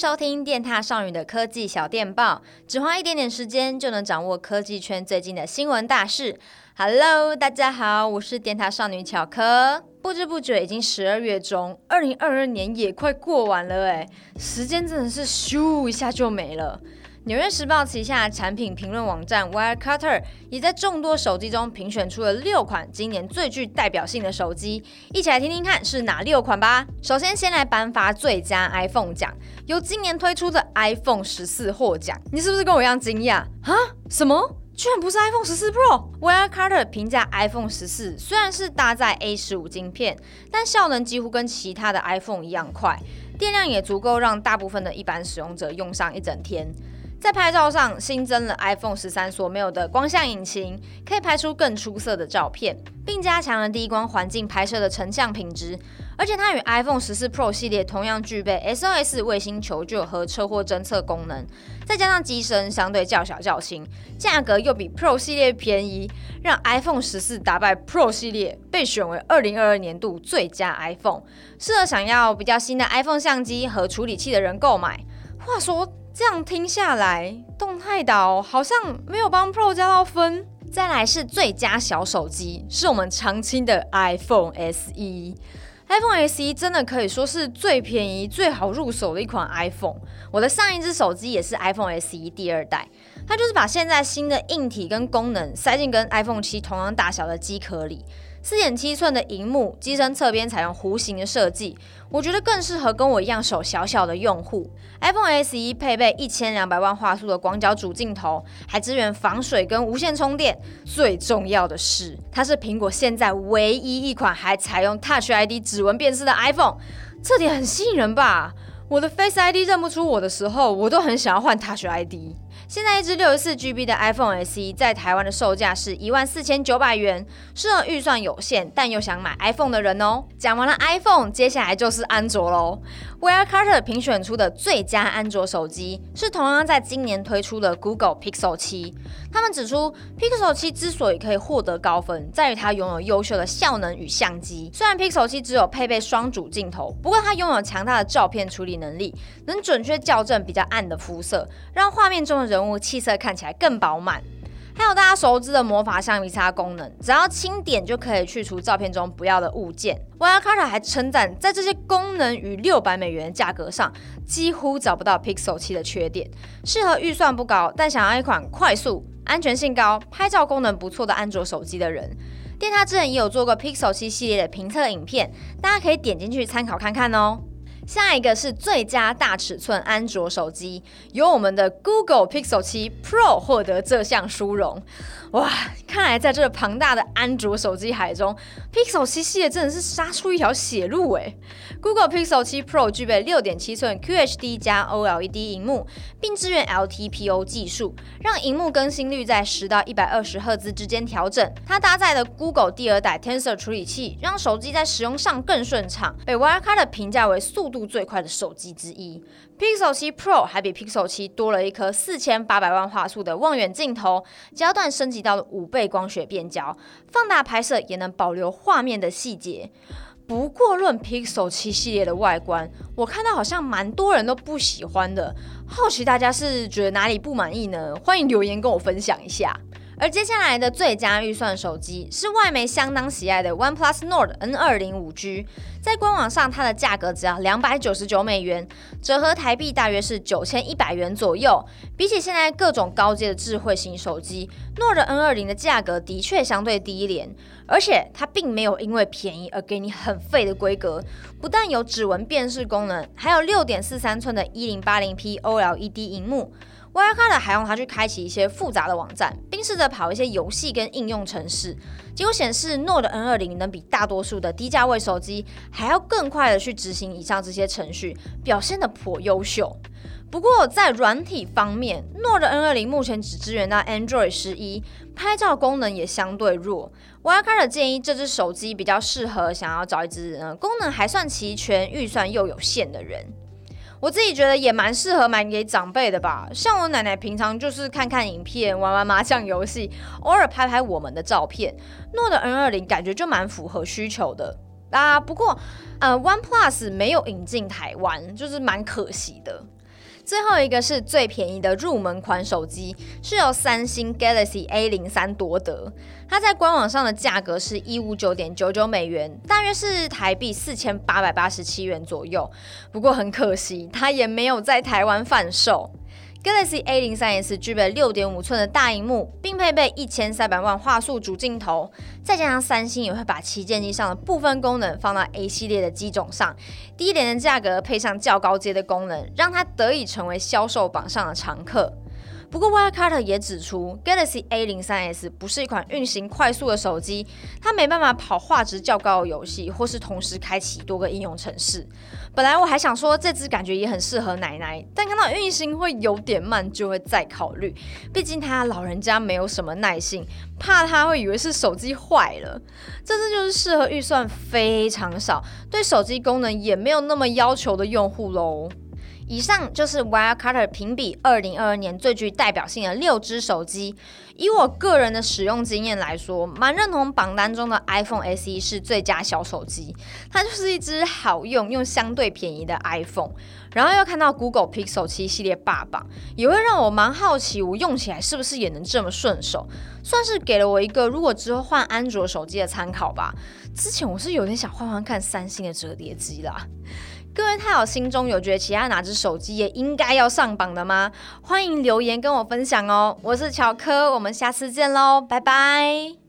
收听电踏少女的科技小电报，只花一点点时间就能掌握科技圈最近的新闻大事。Hello，大家好，我是电踏少女巧科。不知不觉已经十二月中，二零二二年也快过完了哎，时间真的是咻一下就没了。纽约时报旗下产品评论网站 Wirecutter 也在众多手机中评选出了六款今年最具代表性的手机，一起来听听看是哪六款吧。首先，先来颁发最佳 iPhone 奖，由今年推出的 iPhone 十四获奖。你是不是跟我一样惊讶啊？什么？居然不是 iPhone 十四 Pro？Wirecutter 评价 iPhone 十四虽然是搭载 A 十五晶片，但效能几乎跟其他的 iPhone 一样快，电量也足够让大部分的一般使用者用上一整天。在拍照上新增了 iPhone 十三所没有的光像引擎，可以拍出更出色的照片，并加强了低光环境拍摄的成像品质。而且它与 iPhone 十四 Pro 系列同样具备 SOS 卫星求救和车祸侦测功能，再加上机身相对较小较轻，价格又比 Pro 系列便宜，让 iPhone 十四打败 Pro 系列，被选为二零二二年度最佳 iPhone，适合想要比较新的 iPhone 相机和处理器的人购买。话说。这样听下来，动态岛好像没有帮 Pro 加到分。再来是最佳小手机，是我们常青的 iPhone SE。iPhone SE 真的可以说是最便宜、最好入手的一款 iPhone。我的上一只手机也是 iPhone SE 第二代，它就是把现在新的硬体跟功能塞进跟 iPhone 七同样大小的机壳里。四点七寸的荧幕，机身侧边采用弧形的设计，我觉得更适合跟我一样手小小的用户。iPhone SE 配备一千两百万画素的广角主镜头，还支援防水跟无线充电。最重要的是，它是苹果现在唯一一款还采用 Touch ID 指纹辨识的 iPhone，这点很吸引人吧？我的 Face ID 认不出我的时候，我都很想要换 Touch ID。现在一支六十四 GB 的 iPhone SE 在台湾的售价是一万四千九百元，适合预算有限但又想买 iPhone 的人哦。讲完了 iPhone，接下来就是安卓喽。Wirecutter 评选出的最佳安卓手机是同样在今年推出的 Google Pixel 7。他们指出，Pixel 7之所以可以获得高分，在于它拥有优秀的效能与相机。虽然 Pixel 7只有配备双主镜头，不过它拥有强大的照片处理能力，能准确校正比较暗的肤色，让画面中的人物气色看起来更饱满，还有大家熟知的魔法橡皮擦功能，只要轻点就可以去除照片中不要的物件。Wirecutter 还称赞，在这些功能与六百美元价格上，几乎找不到 Pixel 7的缺点，适合预算不高但想要一款快速、安全性高、拍照功能不错的安卓手机的人。电獭之前也有做过 Pixel 七系列的评测影片，大家可以点进去参考看看哦。下一个是最佳大尺寸安卓手机，由我们的 Google Pixel 7 Pro 获得这项殊荣。哇，看来在这个庞大的安卓手机海中，Pixel 7系列真的是杀出一条血路诶。Google Pixel 7 Pro 具备六点七寸 QHD 加 OLED 屏幕，并支援 LTPO 技术，让萤幕更新率在十到一百二十赫兹之间调整。它搭载的 Google 第二代 Tensor 处理器，让手机在使用上更顺畅，被 Wirecard 评价为速度最快的手机之一。Pixel 7 Pro 还比 Pixel 7多了一颗四千八百万画素的望远镜头，焦段升级到了五倍光学变焦，放大拍摄也能保留画面的细节。不过论 Pixel 7系列的外观，我看到好像蛮多人都不喜欢的，好奇大家是觉得哪里不满意呢？欢迎留言跟我分享一下。而接下来的最佳预算手机是外媒相当喜爱的 OnePlus Nord N20 5G，在官网上它的价格只要两百九十九美元，折合台币大约是九千一百元左右。比起现在各种高阶的智慧型手机，Nord N20 的价格的确相对低廉，而且它并没有因为便宜而给你很废的规格，不但有指纹辨识功能，还有六点四三寸的一零八零 P OLED 屏幕。Wirecutter 还用它去开启一些复杂的网站，并试着跑一些游戏跟应用程式，结果显示 Nord N20 能比大多数的低价位手机还要更快的去执行以上这些程序，表现的颇优秀。不过在软体方面，Nord N20 目前只支援到 Android 十一，拍照功能也相对弱。Wirecutter 建议这只手机比较适合想要找一支嗯功能还算齐全、预算又有限的人。我自己觉得也蛮适合买给长辈的吧，像我奶奶平常就是看看影片、玩玩麻将游戏，偶尔拍拍我们的照片。note N 二零感觉就蛮符合需求的啊。不过，呃，OnePlus 没有引进台湾，就是蛮可惜的。最后一个是最便宜的入门款手机，是由三星 Galaxy A 零三夺得。它在官网上的价格是一五九点九九美元，大约是台币四千八百八十七元左右。不过很可惜，它也没有在台湾贩售。Galaxy A 零三 S 具备六点五寸的大荧幕，并配备一千三百万画素主镜头，再加上三星也会把旗舰机上的部分功能放到 A 系列的机种上，低廉的价格配上较高阶的功能，让它得以成为销售榜上的常客。不过，Wirecutter 也指出，Galaxy A 零三 S 不是一款运行快速的手机，它没办法跑画质较高的游戏，或是同时开启多个应用程式。本来我还想说这只感觉也很适合奶奶，但看到运行会有点慢，就会再考虑。毕竟他老人家没有什么耐性，怕他会以为是手机坏了。这只就是适合预算非常少，对手机功能也没有那么要求的用户喽。以上就是 Wirecutter 评比二零二二年最具代表性的六支手机。以我个人的使用经验来说，蛮认同榜单中的 iPhone SE 是最佳小手机。它就是一支好用又相对便宜的 iPhone。然后又看到 Google Pixel 七系列霸榜，也会让我蛮好奇，我用起来是不是也能这么顺手？算是给了我一个如果之后换安卓手机的参考吧。之前我是有点想换换看三星的折叠机啦。各位太好，心中有觉得其他哪只手机也应该要上榜的吗？欢迎留言跟我分享哦。我是乔科，我们下次见喽，拜拜。